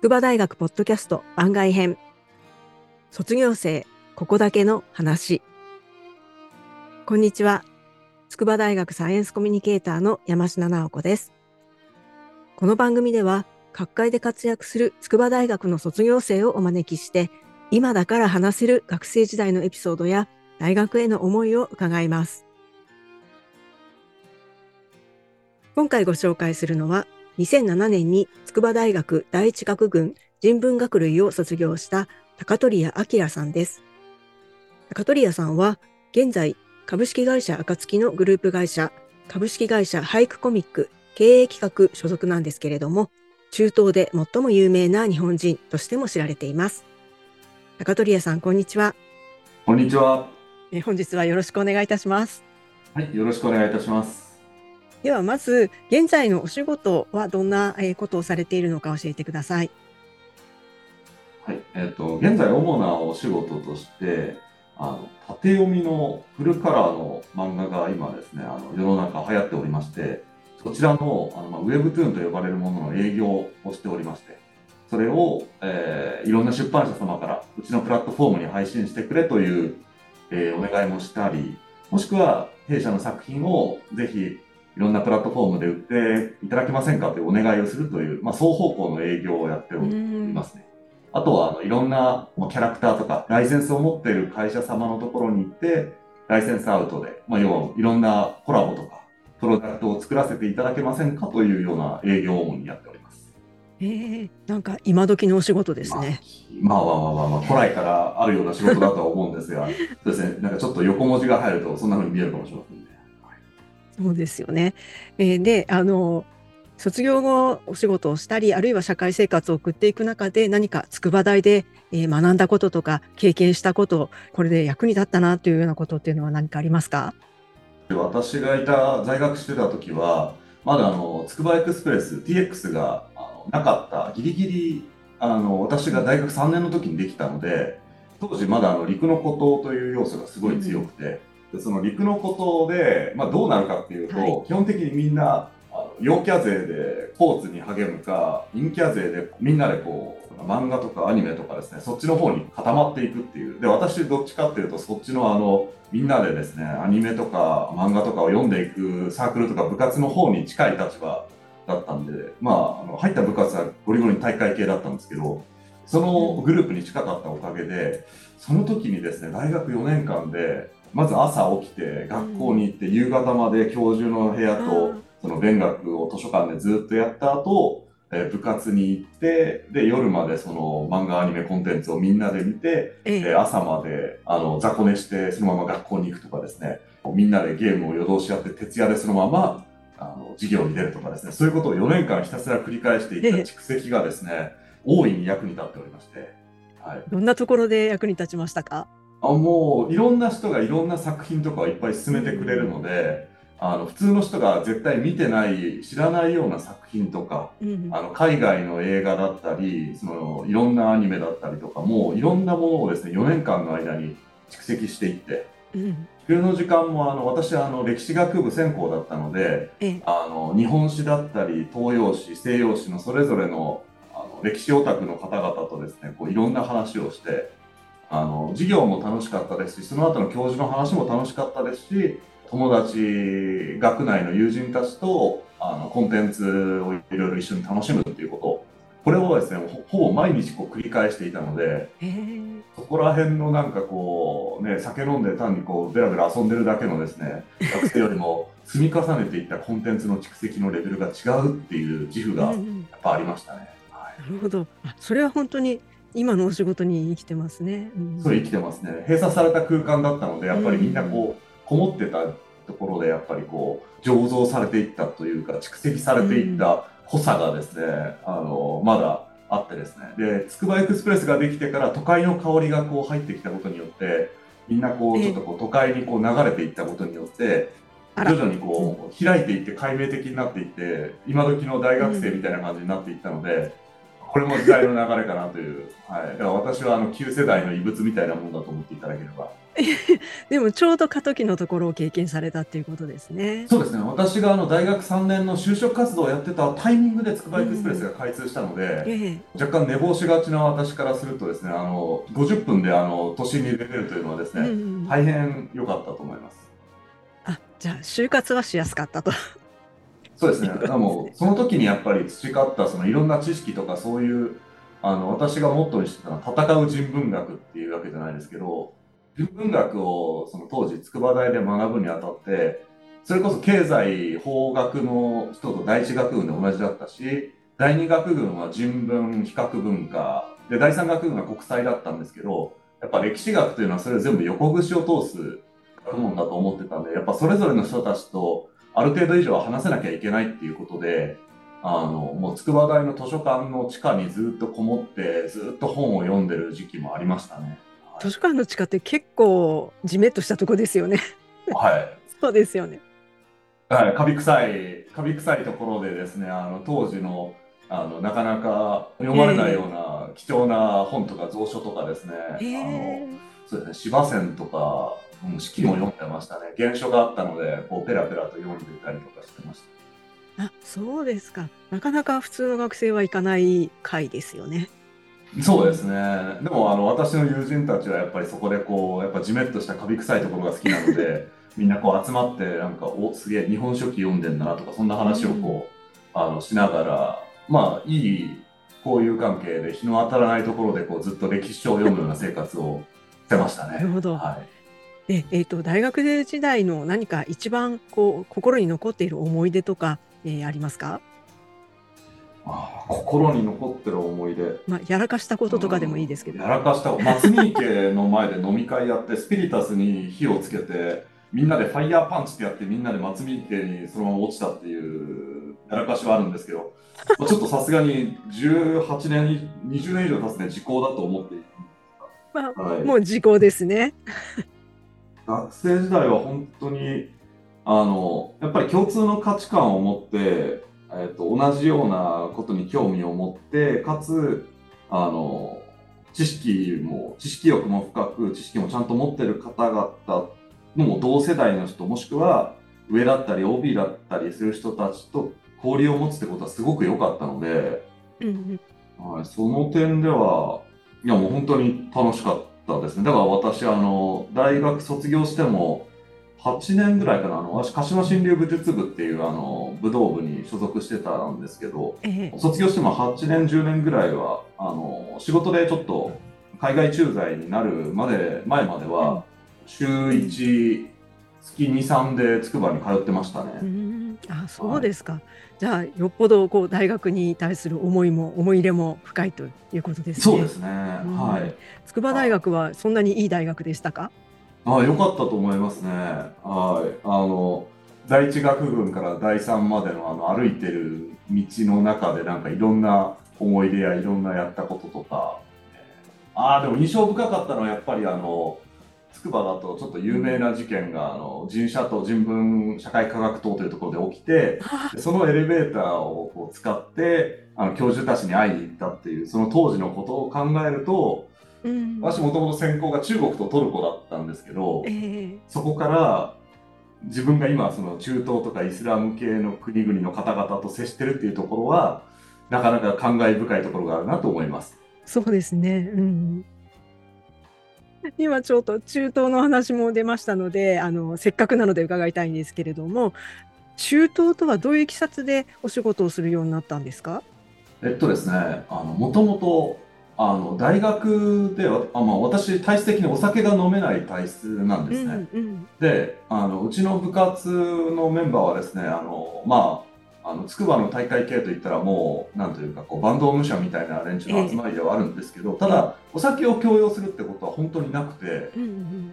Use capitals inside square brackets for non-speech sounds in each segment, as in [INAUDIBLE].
筑波大学ポッドキャスト番外編。卒業生ここだけの話。こんにちは。筑波大学サイエンスコミュニケーターの山科直子です。この番組では各界で活躍する筑波大学の卒業生をお招きして今だから話せる学生時代のエピソードや大学への思いを伺います。今回ご紹介するのは2007年に筑波大学第一学群人文学類を卒業した高取屋明さんです。高取屋さんは現在株式会社暁のグループ会社株式会社俳句コミック経営企画所属なんですけれども中東で最も有名な日本人としても知られています。高取屋さんこんにちは。こんにちは。え本日はよろしくお願いいたします。はい、よろしくお願いいたします。ではまず現在のお仕事はどんなことをされているのか教えてください。はい、えっ、ー、と現在主なお仕事としてあの縦読みのフルカラーの漫画が今ですねあの世の中流行っておりましてそちらのあの、まあ、ウェブトゥーンと呼ばれるものの営業をしておりましてそれを、えー、いろんな出版社様からうちのプラットフォームに配信してくれという、えー、お願いもしたりもしくは弊社の作品をぜひいろんなプラットフォームで売っていただけませんかというお願いをするという、まあ、双方向の営業をやっておりますね。あとはあのいろんなキャラクターとかライセンスを持っている会社様のところに行ってライセンスアウトで、まあ、要はいろんなコラボとかプロダクトを作らせていただけませんかというような営業を主にやっております。えー、なんか今時のお仕事ですね。まあ、まあまあまあまあ、古来からあるような仕事だとは思うんですが、[LAUGHS] そうですね、なんかちょっと横文字が入るとそんな風に見えるかもしれませんね。そうですよね。えー、で、あの、卒業後お仕事をしたり、あるいは社会生活を送っていく中で何か筑波大で、えー、学んだこととか経験したこと、これで役に立ったなというようなことっていうのは何かありますか？私がいた在学してた時は、まだあの、つくばエクスプレス TX があのなかった、ギリギリあの私が大学3年の時にできたので、当時まだあの陸の孤島という要素がすごい強くて、でその陸のことで、まあ、どうなるかっていうと、はい、基本的にみんな陽キャ勢でスポーツに励むか陰キャ勢でみんなでこう漫画とかアニメとかですねそっちの方に固まっていくっていう。で私どっちかっていうとそっちのあのみんなでですねアニメとか漫画とかを読んでいくサークルとか部活の方に近い立場だったんでまああの入った部活はゴリゴリに大会系だったんですけどそのグループに近かったおかげでその時にですね大学4年間でまず朝起きて学校に行って夕方まで教授の部屋とその勉学を図書館でずっとやった後、え部活に行ってで夜までその漫画アニメコンテンツをみんなで見て、え朝まであの雑魚寝してそのまま学校に行くとかですね。みんなでゲームを夜通しやって徹夜でそのままあの授業に出るとかですね。そういうことを4年間ひたすら繰り返していった蓄積がですね大いに役に立っておりまして、はい、どんなところで役に立ちましたか？あもういろんな人がいろんな作品とかをいっぱい進めてくれるので、あの普通の人が絶対見てない知らないような作品とか、うん、あの海外の映画だったりそのいろんなアニメだったりとかもういろんなものをですね4年間の間に蓄積していって。うん冬の時間もあの私はあの歴史学部専攻だったので、あの日本史だったり東洋史西洋史のそれぞれのあの歴史オタクの方々とですねこういろんな話をしてあの授業も楽しかったですしその後の教授の話も楽しかったですし友達学内の友人たちとあのコンテンツをいろいろ一緒に楽しむっていうことこれをですねほぼ毎日こう繰り返していたのでそこら辺のなんかこうね酒飲んで単にこうベラベラ遊んでるだけのですね学生よりも積み重ねていったコンテンツの蓄積のレベルが違うっていう自負がやっぱありましたね。はい、なるほど。それは本当に今のお仕事に生きてますね。うん、そう生きてますね。閉鎖された空間だったので、やっぱりみんなこう、こもってたところで、やっぱりこう、醸造されていったというか、蓄積されていった濃さがですね、あの、まだあってですね。で、つくばエクスプレスができてから都会の香りがこう入ってきたことによって、みんなこう、ちょっとこう都会にこう流れていったことによって、徐々にこう開いていって解明的になっていって今時の大学生みたいな感じになっていったので、これも時代の流れかなという、はい、だから私はあの旧世代の遺物みたいなものだと思っていただければ。[LAUGHS] でもちょうど過渡期のところを経験されたっていうことですね。そうですね。私があの大学3年の就職活動をやってたタイミングでつくばエクスプレスが開通したので、ええ、若干寝坊しがちな私からするとですね、あの50分であの都心に出れるというのはですね、うん大変良かったと思います。あ、じゃあ就活はしやすかったと。そうですね。[LAUGHS] でもその時にやっぱり培ったそのいろんな知識とかそういうあの私がモットーにしてたのは戦う人文学っていうわけじゃないですけど、人文学をその当時筑波大で学ぶにあたって、それこそ経済法学の人と第一学群で同じだったし、第二学群は人文比較文化で第三学群は国際だったんですけど、やっぱ歴史学というのはそれを全部横串を通す学問だと思ってたんで、やっぱそれぞれの人たちとある程度以上は話せなきゃいけないっていうことで、あのもう筑波大の図書館の地下にずっとこもってずっと本を読んでる時期もありましたね。図書館の地下って結構じめっとしたとこですよね。はい。[LAUGHS] そうですよね。はい、カビ臭い、カビ臭いところでですね、あの当時のあのなかなか読まれないような貴重な本とか蔵書とかですね、えあのえそうですね、司馬遷とか、うん、四季も読んでましたね。原書があったので、こうペラペラと読んでいたりとかしてました。あ、そうですか。なかなか普通の学生は行かない会ですよね。そうですね。でもあの私の友人たちはやっぱりそこでこうやっぱジメッとしたカビ臭いところが好きなので、[LAUGHS] みんなこう集まってなんかおすげえ日本書紀読んでんだなとかそんな話をこう、あのしながらまあいい交友関係で日の当たらないところでこうずっと歴史書を読むような生活をしてましたね。なるほどはい。で、えっ、と大学時代の何か一番こう心に残っている思い出とか、えーありますか？あー心に残ってる思い出。まあやらかしたこととかでもいいですけど。やらかした松見池の前で飲み会やってスピリタスに火をつけてみんなでファイヤーパンチってやってみんなで松見池にそのまま落ちたっていうやらかしはあるんですけどまあちょっとさすがに18年20年以上経つね時効だと思ってまあはい、もう時効ですね。学生時代は本当にあのやっぱり共通の価値観を持って、えっと同じようなことに興味を持ってかつあの知識も知識欲も深く知識もちゃんと持ってる方々のも同世代の人もしくは上だったり OB だったりする人たちと交流を持つってことはすごく良かったので、うん。はい、その点ではいやもう本当に楽しかったですね。だから私、あの、大学卒業しても、8年ぐらいかな、あの、私、鹿島新流武術部っていう、あの、武道部に所属してたんですけど、卒業しても8年、10年ぐらいは、あの、仕事でちょっと、海外駐在になるまで、前までは、週1、月2、3で筑波に通ってましたうね。ん、あ、そうですか。じゃあよっぽどこう大学に対する思いも思い入れも深いということですね。そうですね。んはい。筑波大学はそんなにいい大学でしたか？ああ、良かったと思いますね。はい。あの、第一学群から第三までのあの歩いてる道の中でなんかいろんな思い出やいろんなやったこととか。ああ、でも印象深かったのはやっぱりあの、筑波だとちょっと有名な事件が、あの、人社と人文社会科学棟というところで起きて、そのエレベーターをこう使って、あの、教授たちに会いに行ったっていう、その当時のことを考えると、うん、私もともと専攻が中国とトルコだったんですけど、ええそこから自分が今その中東とかイスラム系の国々の方々と接してるっていうところはなかなか感慨深いところがあるなと思います。そうですね。うん。今ちょっと中東の話も出ましたので、あのせっかくなので伺いたいんですけれども、中東とはどういういきさつでお仕事をするようになったんですか？えっとですね、あのもともとあの大学ではあ、まあ、私体質的にお酒が飲めない体質なんですね。うんうんであのうちの部活のメンバーはですねあのまああの筑波の大会系といったらもうなんというかこうバンド武者みたいな連中の集まりではあるんですけど、ただお酒を強要するってことは本当になくて。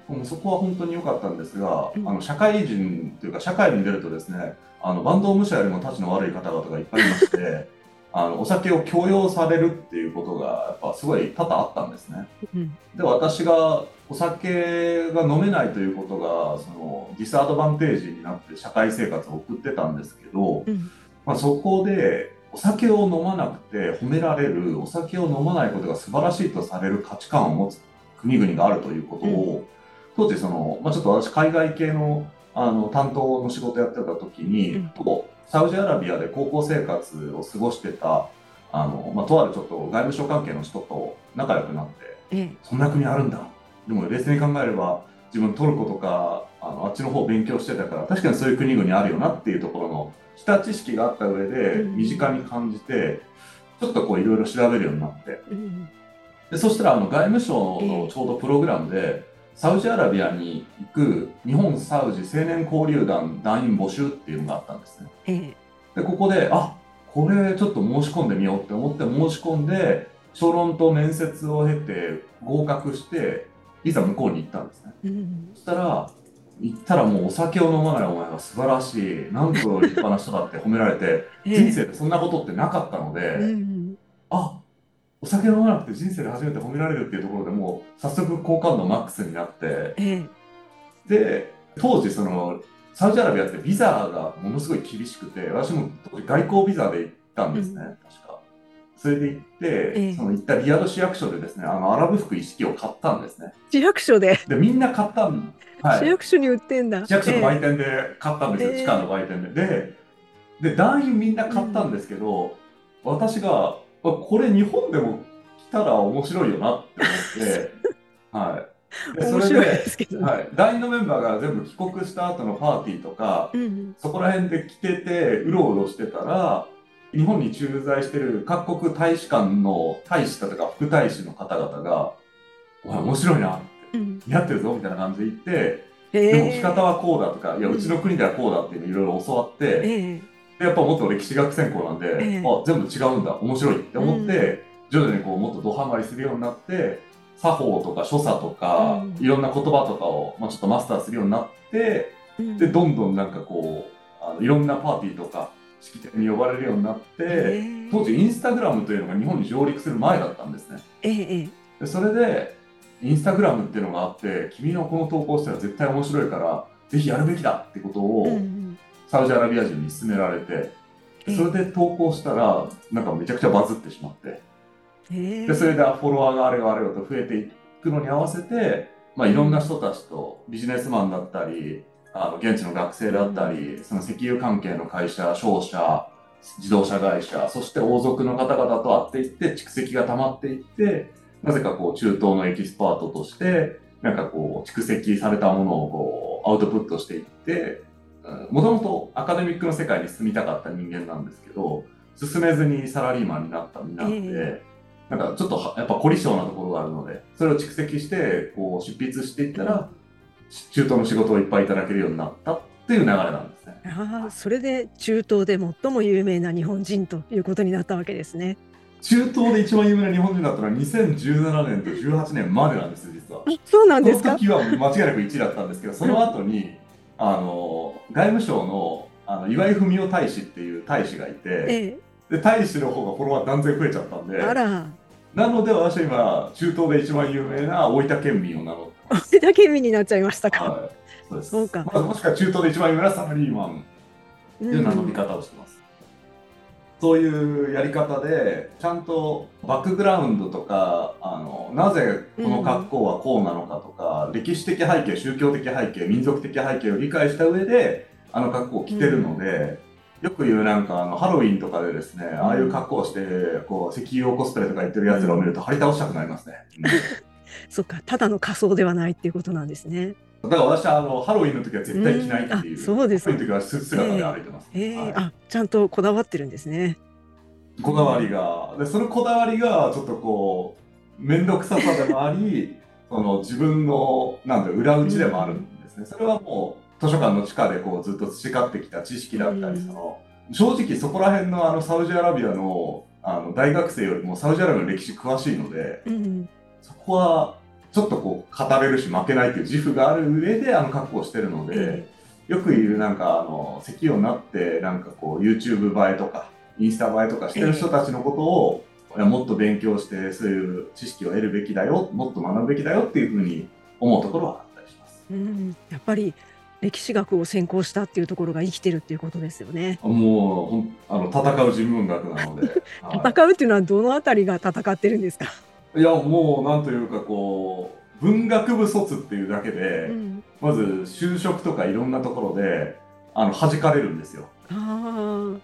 もうそこは本当に良かったんですが、うんあの社会人というか社会に出るとですねあのバンド武者よりもたちの悪い方々がいっぱいいまして [LAUGHS] あのお酒を強要されるっていうことがやっぱすごい多々あったんですね。うんで私がお酒が飲めないということがそのディスアドバンテージになって社会生活を送ってたんですけど、うん。まあ、そこでおお酒を飲まなくて褒められるお酒を飲まないことが素晴らしいとされる価値観を持つ国々があるということを、当時その、まあ、ちょっと私海外系のあの担当の仕事やってた時に、うん。サウジアラビアで高校生活を過ごしてたあの、まあ、とあるちょっと外務省関係の人と仲良くなってええ。そんな国あるんだでも冷静に考えれば自分トルコとかあのあっちの方を勉強してたから確かにそういう国々あるよなっていうところの下知識があった上でうん。身近に感じてちょっとこういろいろ調べるようになって。うんでそしたらあの外務省ええ。のちょうどプログラムで、サウジアラビアに行く日本サウジ青年交流団団員募集っていうのがあったんですね。ええ。でここであこれちょっと申し込んでみようって思って申し込んで小論と面接を経て合格していざ向こうに行ったんですね。うん。そしたら行ったらもうお酒を飲まないお前は素晴らしいなんと立派な人だって褒められてええ。人生でそんなことってなかったので。うんあお酒飲まなくて人生で初めて褒められるっていうところでもう早速好感度マックスになって。ええ。で当時そのサウジアラビアってビザがものすごい厳しくて私も当時外交ビザで行ったんですね、う確かそれで行って、ええ。その行ったリヤド市役所でですねあのアラブ服一式を買ったんですね。市役所で、でみんな買ったんはい。市役所に売ってんだ。市役所のえ売店で買ったんですよ、ええ。地下の売店で。で、で団員みんな買ったんですけど、私が、あこれ日本でも来たら面白いよなって思って、[LAUGHS] はい。えで面白いですけど。ね。はい、団員のメンバーが全部帰国した後のパーティーとか、うん。そこら辺で来てて、うろうろしてたら、日本に駐在してる各国大使館の大使だとか副大使の方々が、お前面白いな、うん。似合ってるぞみたいな感じで言って、えでも着方は、はこうだとか、いや、うんうちの国ではこうだっていうのいろいろ教わって、えでやっぱもっと歴史学専攻なんで、ええ。あ全部違うんだ、面白いって思って、徐々にこうもっとドハマりするようになって、作法とか所作とか、うん。いろんな言葉とかを、まあ、ちょっとマスターするようになって、で、どんどんなんかこう、あのいろんなパーティーとか、式典に呼ばれるようになって、ええ当時インスタグラムというのが日本に上陸する前だったんですね。ええでそれで、インスタグラムっていうのがあって、君のこの投稿したら絶対面白いから、ぜひやるべきだってことを、うんサウジアラビア人に勧められて、ええ。それで投稿したら、なんかめちゃくちゃバズってしまって、ええでそれでフォロワーがあれがあれよと増えていくのに合わせて、まあ、いろんな人たちとビジネスマンだったり、あの現地の学生だったり、その石油関係の会社、商社、自動車会社、そして王族の方々と会っていって、蓄積が溜まっていって、なぜかこう中東のエキスパートとして、なんかこう蓄積されたものをこうアウトプットしていって、もともとアカデミックの世界に進みたかった人間なんですけど、進めずにサラリーマンになった身なので、え。なんかちょっとはやっぱ凝り性なところがあるので、それを蓄積して、こう執筆していったら、中東の仕事をいっぱいいただけるようになったっていう流れなんですね。ああ、それで中東で最も有名な日本人ということになったわけですね。中東で一番有名な日本人だったのは2017年と18年までなんですよ、実は。あそうなんですか？時は間違いなく1位だったんですけど、その後に、あの、外務省の、あの岩井文雄大使っていう大使がいて、えで、大使の方がフォロワー断然増えちゃったんでえ、、あら、なので私は今、中東で一番有名な大分県民を名乗ってます。大分県民になっちゃいましたか。はい、そうです。そうかまあ、もしくは中東で一番有名なサラリーマンうという名乗り方をしてます。そういうやり方で、ちゃんとバックグラウンドとか、あのなぜこの格好はこうなのかとか、歴史的背景、宗教的背景、民族的背景を理解した上で、あの格好を着てるので、よく言うなんかあのハロウィンとかでですね、ああいう格好をして、こう石油王コスプレとか言ってるやつらを見ると張り倒したくなりますね。[LAUGHS] うんそっか、ただの仮装ではないっていうことなんですね。だから私はあのハロウィンの時は絶対着ないっていう。そうですハロウィンの時はス姿で歩いてます。ええはいあ、ちゃんとこだわってるんですね。こだわりが。で、そのこだわりがちょっとこう、面倒くささでもあり、[LAUGHS] その自分の、なんだ裏打ちでもあるんですね。それはもう図書館の地下でこうずっと培ってきた知識だったり、うんその、正直そこら辺のあのサウジアラビアのあの大学生よりもサウジアラビアの歴史詳しいので、うん、そこはちょっとこう語れるし負けないっていう自負がある上であの格好をしてるので、えよく言うなんかあの石油になってなんかこう YouTube 映えとかインスタ映えとかしてる人たちのことを、いやもっと勉強してそういう知識を得るべきだよもっと学ぶべきだよっていうふうに思うところはあったりします。うん、やっぱり歴史学を専攻したっていうところが生きてるっていうことですよね。もうあの戦う人文学なので、[LAUGHS] はい戦うっていうのはどのあたりが戦ってるんですか？いやもうなんというかこう文学部卒っていうだけで、うん、まず就職とかいろんなところであの弾かれるんですよ。あ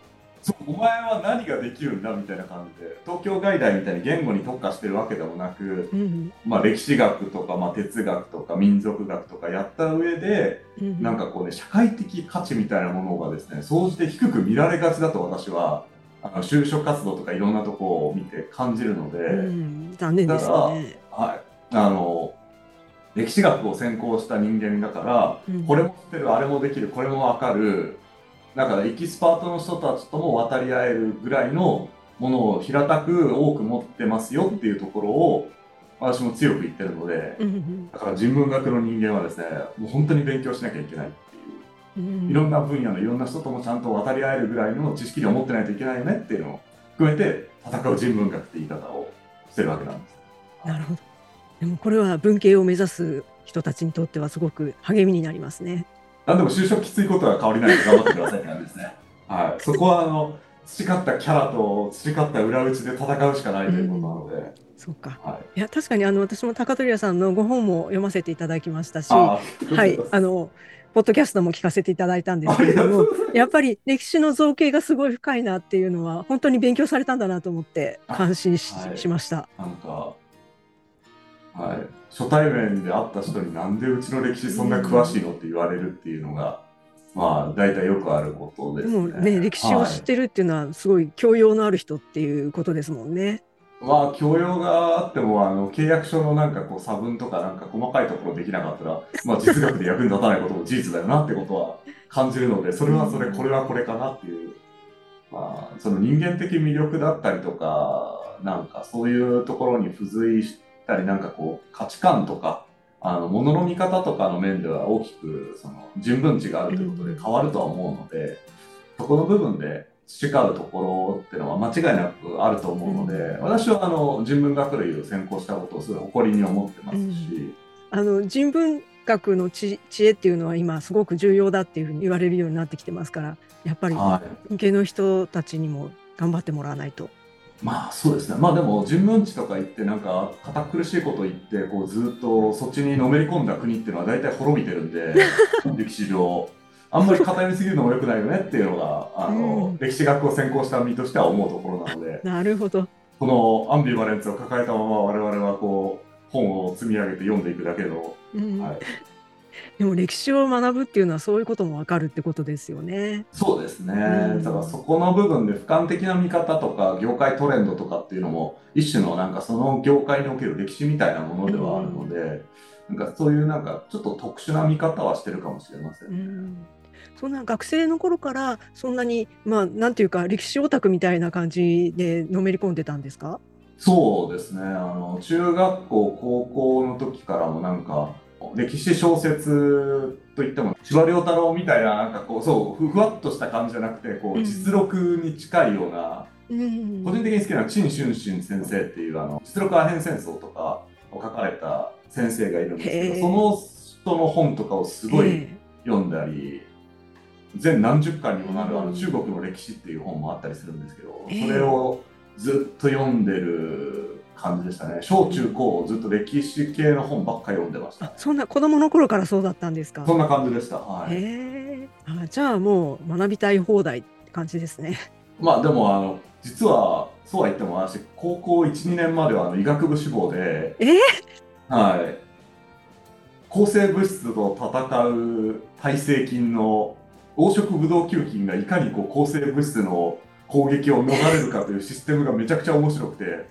そうお前は何ができるんだみたいな感じで東京外大みたいに言語に特化してるわけでもなくあ、う、ん、まあ、歴史学とか、まあ、哲学とか民族学とかやった上でうん、なんかこうね社会的価値みたいなものがですね総じて低く見られがちだと私はあの就職活動とかいろんなとこを見て感じるので、うん、残念ですよね。はい、あの歴史学を専攻した人間だからうん。これも知ってるあれもできるこれも分かるだからエキスパートの人たちとも渡り合えるぐらいのものを平たく多く持ってますよっていうところを私も強く言ってるのでだから人文学の人間はですねもう本当に勉強しなきゃいけないいろんな分野のいろんな人ともちゃんと渡り合えるぐらいの知識量を持ってないといけないよねっていうのを含めて戦う人文学って言い方をしてるわけなんです。なるほど。でもこれは文系を目指す人たちにとってはすごく励みになりますね。なんでも就職きついことは変わりないので頑張ってくださいって感じですね。はい、そこはあの培ったキャラと培った裏打ちで戦うしかないということなので、そうか。はい。いや確かにあの私も高取屋さんのご本も読ませていただきましたし、はい、あのポッドキャストも聞かせていただいたんですけれども、やっぱり歴史の造形がすごい深いなっていうのは本当に勉強されたんだなと思って感心し,、はい。しました。なんか、はい、初対面で会った人になんでうちの歴史そんな詳しいのって言われるっていうのが、まあ大体よくあることですでもね歴史を知ってるっていうのはすごい教養のある人っていうことですもんね。まあ教養があってもあの契約書のなんかこう差分とかなんか細かいところできなかったら、まあ、実学で役に立たないことも事実だよなってことは感じるのでそれはそれこれはこれかなっていう、まあ、その人間的魅力だったりとかなんかそういうところに付随したりなんかこう価値観とかあの物の見方とかの面では大きくその人文値があるということで変わるとは思うので、そこの部分で培うところっていうのは間違いなくあると思うので、私はあの人文学類を専攻したことをすごい誇りに思ってますし、あの人文学の知知恵っていうのは今すごく重要だっていうふうに言われるようになってきてますからやっぱりはい、文系の人たちにも頑張ってもらわないと。まあそうですね。まあでも人文知とか言ってなんか堅苦しいこと言ってこうずっとそっちにのめり込んだ国っていうのは大体滅びてるんで [LAUGHS] 歴史上あんまり偏りすぎるのも良くないよねっていうのがあの、うん。歴史学を専攻した身としては思うところなので。なるほど。このアンビバレンスを抱えたまま我々はこう本を積み上げて読んでいくだけの、うん。はい、[LAUGHS] でも歴史を学ぶっていうのはそういうこともわかるってことですよね。そうですね、うん。だからそこの部分で俯瞰的な見方とか業界トレンドとかっていうのも一種のなんかその業界における歴史みたいなものではあるので、なんかそういうなんかちょっと特殊な見方はしてるかもしれません。うんそんな学生の頃からそんなにまあなんていうか歴史オタクみたいな感じでのめり込んでたんですか？そうですね。あの中学校高校の時からもなんか歴史小説といっても司馬遼太郎みたいななんかこうそうふふわっとした感じじゃなくてこう実録に近いような、うん。個人的に好きなのは陳春春先生っていうあの実録アヘン戦争とかを書かれた先生がいるんですけどその人の本とかをすごいえ。読んだり、全何十巻にもなるあうんの中国の歴史っていう本もあったりするんですけど、ええ。それをずっと読んでる感じでしたね。小中高ずっと歴史系の本ばっかり読んでました、あそんな子供の頃からそうだったんですか？そんな感じでした。はい、へえ。あじゃあもう学びたい放題って感じですね。[LAUGHS] まあでもあの実はそうは言っても私高校12年まではあの医学部志望でえ？はい。抗生物質と戦う耐性菌の黄色ブドウ球菌がいかにこう抗生物質の攻撃を逃れるかというシステムがめちゃくちゃ面白くて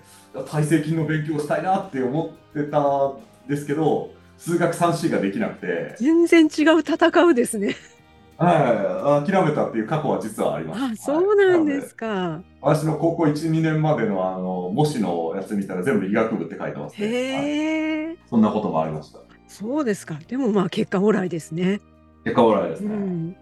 耐性菌の勉強をしたいなって思ってたんですけど数学 3C ができなくて、全然違う戦うですね。はい、諦めたっていう過去は実はあります。あそうなんではいすか。私の高校1、2年までのあの模試のやつ見たら全部医学部って書いてますね。はいへえそんなこともありました。そうですか。でもまあ結果オーライですね。結果オーライですね。うん。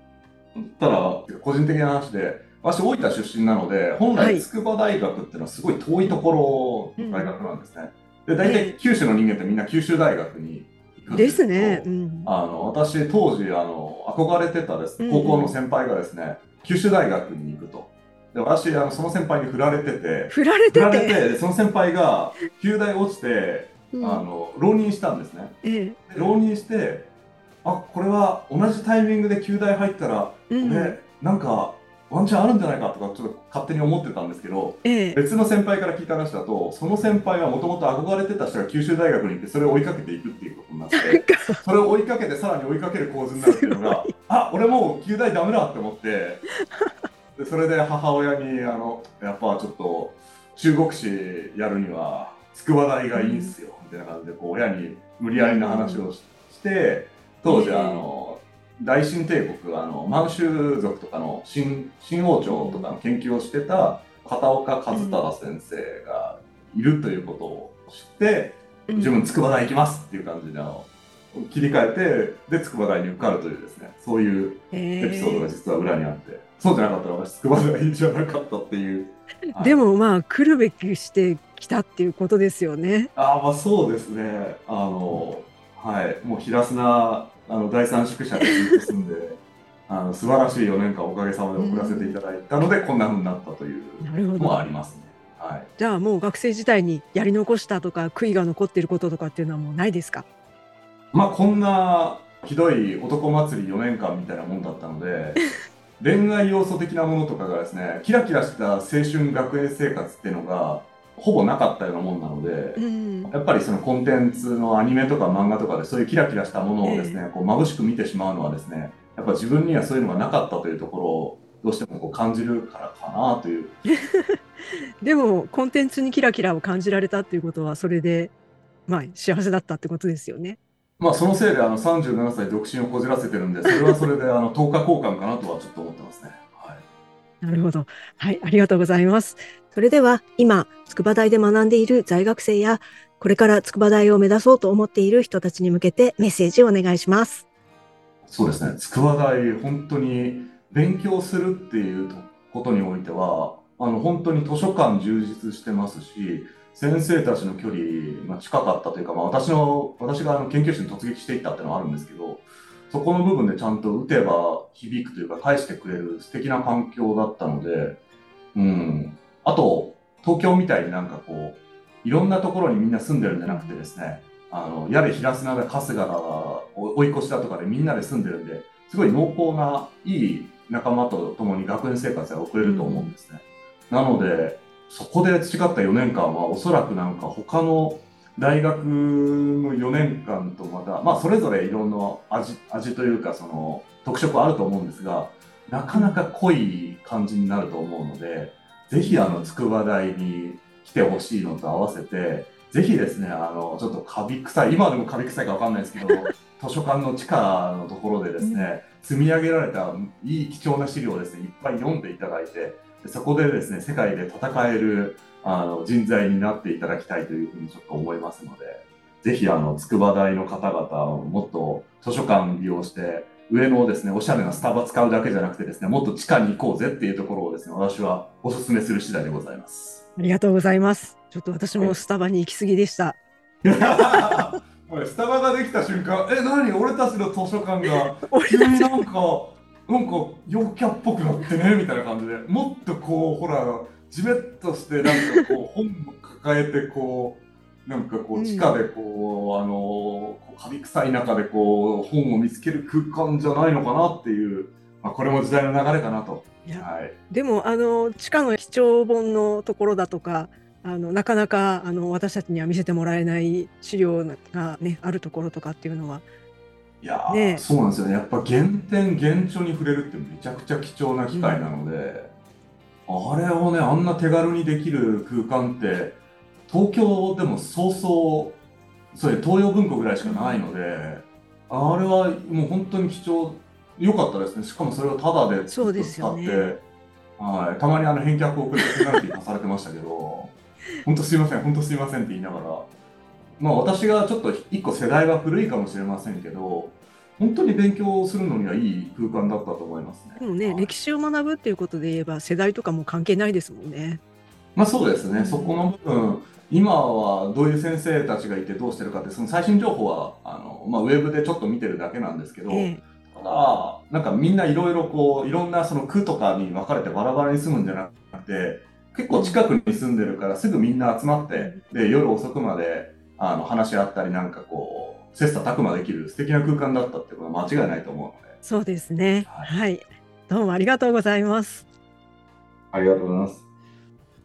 ただ、個人的な話で、私、大分出身なので、本来、はい筑波大学っていうのはすごい遠いところの大学なんですね。で、大体九州の人間ってみんな九州大学に行くくんですけどね。うん。あの私当時あの憧れてたです高校の先輩がですね、九州大学に行くとで私あのその先輩に振られてて振られて振られて。その先輩が旧大落ちて、うんあの浪人したんですねええ。で浪人してあこれは同じタイミングで旧大入ったら、うん。これなんかワンチャンあるんじゃないかとかちょっと勝手に思ってたんですけどええ。別の先輩から聞いた話だとその先輩はもともと憧れてた人が九州大学に行ってそれを追いかけていくっていうことになってそれを追いかけてさらに追いかける構図になるっていうのがあ俺もう旧大ダメだって思ってでそれで母親にあのやっぱちょっと中国史やるには筑波大がいいんすよ、みたいな感じでこう親に無理やりな話をしして当時ええあの大清帝国あの満州族とかの新新王朝とかの研究をしてた片岡和忠先生がいるということを知って、自分筑波大行きますっていう感じであの切り替えてで筑波大に受かるというですねそういうエエピソードが実は裏にあって、そうじゃなかったら私筑波大じゃなかったっていう。はい。でもまあ来るべきしてきたっていうことですよね。あーまあそうですね。あのはいもう平砂あの第三宿舎でずっと住んで [LAUGHS] あの素晴らしい4年間おかげさまで送らせていただいたので、こんな風になったというのもあど。りますね。はいじゃあもう学生時代にやり残したとか悔いが残っていることとかっていうのはもうないですか？まあこんなひどい男祭り4年間みたいなもんだったので [LAUGHS] 恋愛要素的なものとかがですねキラキラした青春学園生活っていうのがほぼなかったようなもんなので、うん。やっぱりそのコンテンツのアニメとか漫画とかでそういうキラキラしたものをですね、こう眩しく見てしまうのはですねやっぱ自分にはそういうのがなかったというところをどうしてもこう感じるからかなという [LAUGHS] でもコンテンツにキラキラを感じられたっていうことはそれでまあ幸せだったってことですよね。まあそのせいであの37歳独身をこじらせてるんでそれはそれであの [LAUGHS] 10日交換かなとはちょっと思ってますね。はいなるほど。はい、ありがとうございます。それでは今、筑波大で学んでいる在学生や、これから筑波大を目指そうと思っている人たちに向けてメッセージをお願いします。そうですね、筑波大、本当に勉強するっていうことにおいては、あの本当に図書館充実してますし、先生たちの距離が近かったというか、まあ、私の私があの研究室に突撃していったっていうのはあるんですけど、そこの部分でちゃんと打てば響くというか、返してくれる素敵な環境だったので、うん、あと、東京みたいになんかこう、いろんなところにみんな住んでるんじゃなくてですね、あのやれ平砂だ春日だ追い越しだとかでみんなで住んでるんですごい濃厚ないい仲間と共に学園生活が送れると思うんですね、なのでそこで培った4年間はおそらくなんか他の大学の4年間とまたまあそれぞれいろんな味味というかその特色あると思うんですがなかなか濃い感じになると思うのでぜひあの筑波大に来てほしいのと合わせてぜひですね、あの、ちょっとカビ臭い、今でもカビ臭いかわかんないですけど、[LAUGHS] 図書館の地下のところでですね、積み上げられたいい貴重な資料をですね、いっぱい読んでいただいて、でそこでですね、世界で戦えるあの人材になっていただきたいというふうにちょっと思いますので、ぜひあの、筑波大の方々をもっと図書館利用して、上のですね、おしゃれなスタバ使うだけじゃなくてですね、もっと地下に行こうぜっていうところをですね、私はお勧めする次第でございます。ありがとうございます。ちょっと私もスタバに行き過ぎでした。[LAUGHS] スタバができた瞬間、え、何？俺たちの図書館が [LAUGHS] 俺急になんか、なんか陽キャっぽくなってねみたいな感じで、もっとこう、ほら、じめっとして、なんかこう、本を抱えて、こう、なんかこうんう、地下でこう、あの、カビ臭い中でこう、本を見つける空間じゃないのかなっていう、まあ、これも時代の流れかなと。いやはい。でもあの地下の貴重本のところだとかあのなかなかあの私たちには見せてもらえない資料が、ね、あるところとかっていうのはいやー、ねえそうなんですよね。やっぱ原点、原著に触れるってめちゃくちゃ貴重な機会なので、あれをね、あんな手軽にできる空間って、東京でもそうそう、そういう東洋文庫ぐらいしかないので、あれはもう本当に貴重、良かったですね。しかもそれをタダでそうですよね使って、はい、たまにあの返却を送ってペナルティー課されてましたけど、[LAUGHS] 本当すいません、本当すいませんって言いながら、まあ私がちょっと一個世代は古いかもしれませんけど、本当に勉強するのにはいい空間だったと思いますね。でもね、はい歴史を学ぶっていうことで言えば世代とかも関係ないですもんね。まあそうですね、そこの部分、今はどういう先生たちがいてどうしてるかってその最新情報はあの、まあ、ウェブでちょっと見てるだけなんですけど、えただなんかみんないろいろこういろんなその区とかに分かれてバラバラに住むんじゃなくて結構近くに住んでるからすぐみんな集まってで夜遅くまであの話し合ったりなんかこう切磋琢磨できる素敵な空間だったってことは間違いないと思うのでそうですね。ははい。どうもありがとうございます。ありがとうございます。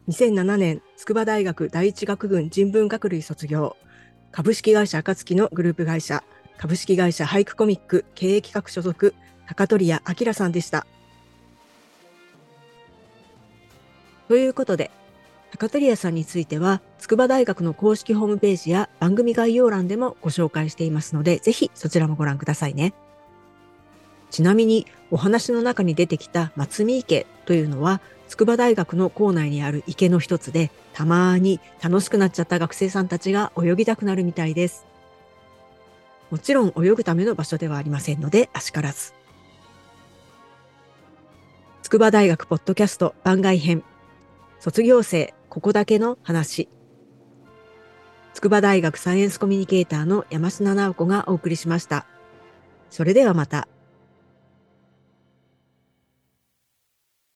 2007年、筑波大学第一学群人文学類卒業。株式会社暁のグループ会社、株式会社俳句コミック経営企画所属、高取谷明さんでした。ということで、高取谷さんについては、筑波大学の公式ホームページや番組概要欄でもご紹介していますので、ぜひそちらもご覧くださいね。ちなみに、お話の中に出てきた松見池というのは、筑波大学の校内にある池の一つで、たまーに楽しくなっちゃった学生さんたちが泳ぎたくなるみたいです。もちろん泳ぐための場所ではありませんので、あしからず。筑波大学ポッドキャスト番外編。卒業生、ここだけの話。筑波大学サイエンスコミュニケーターの山科直子がお送りしました。それではまた。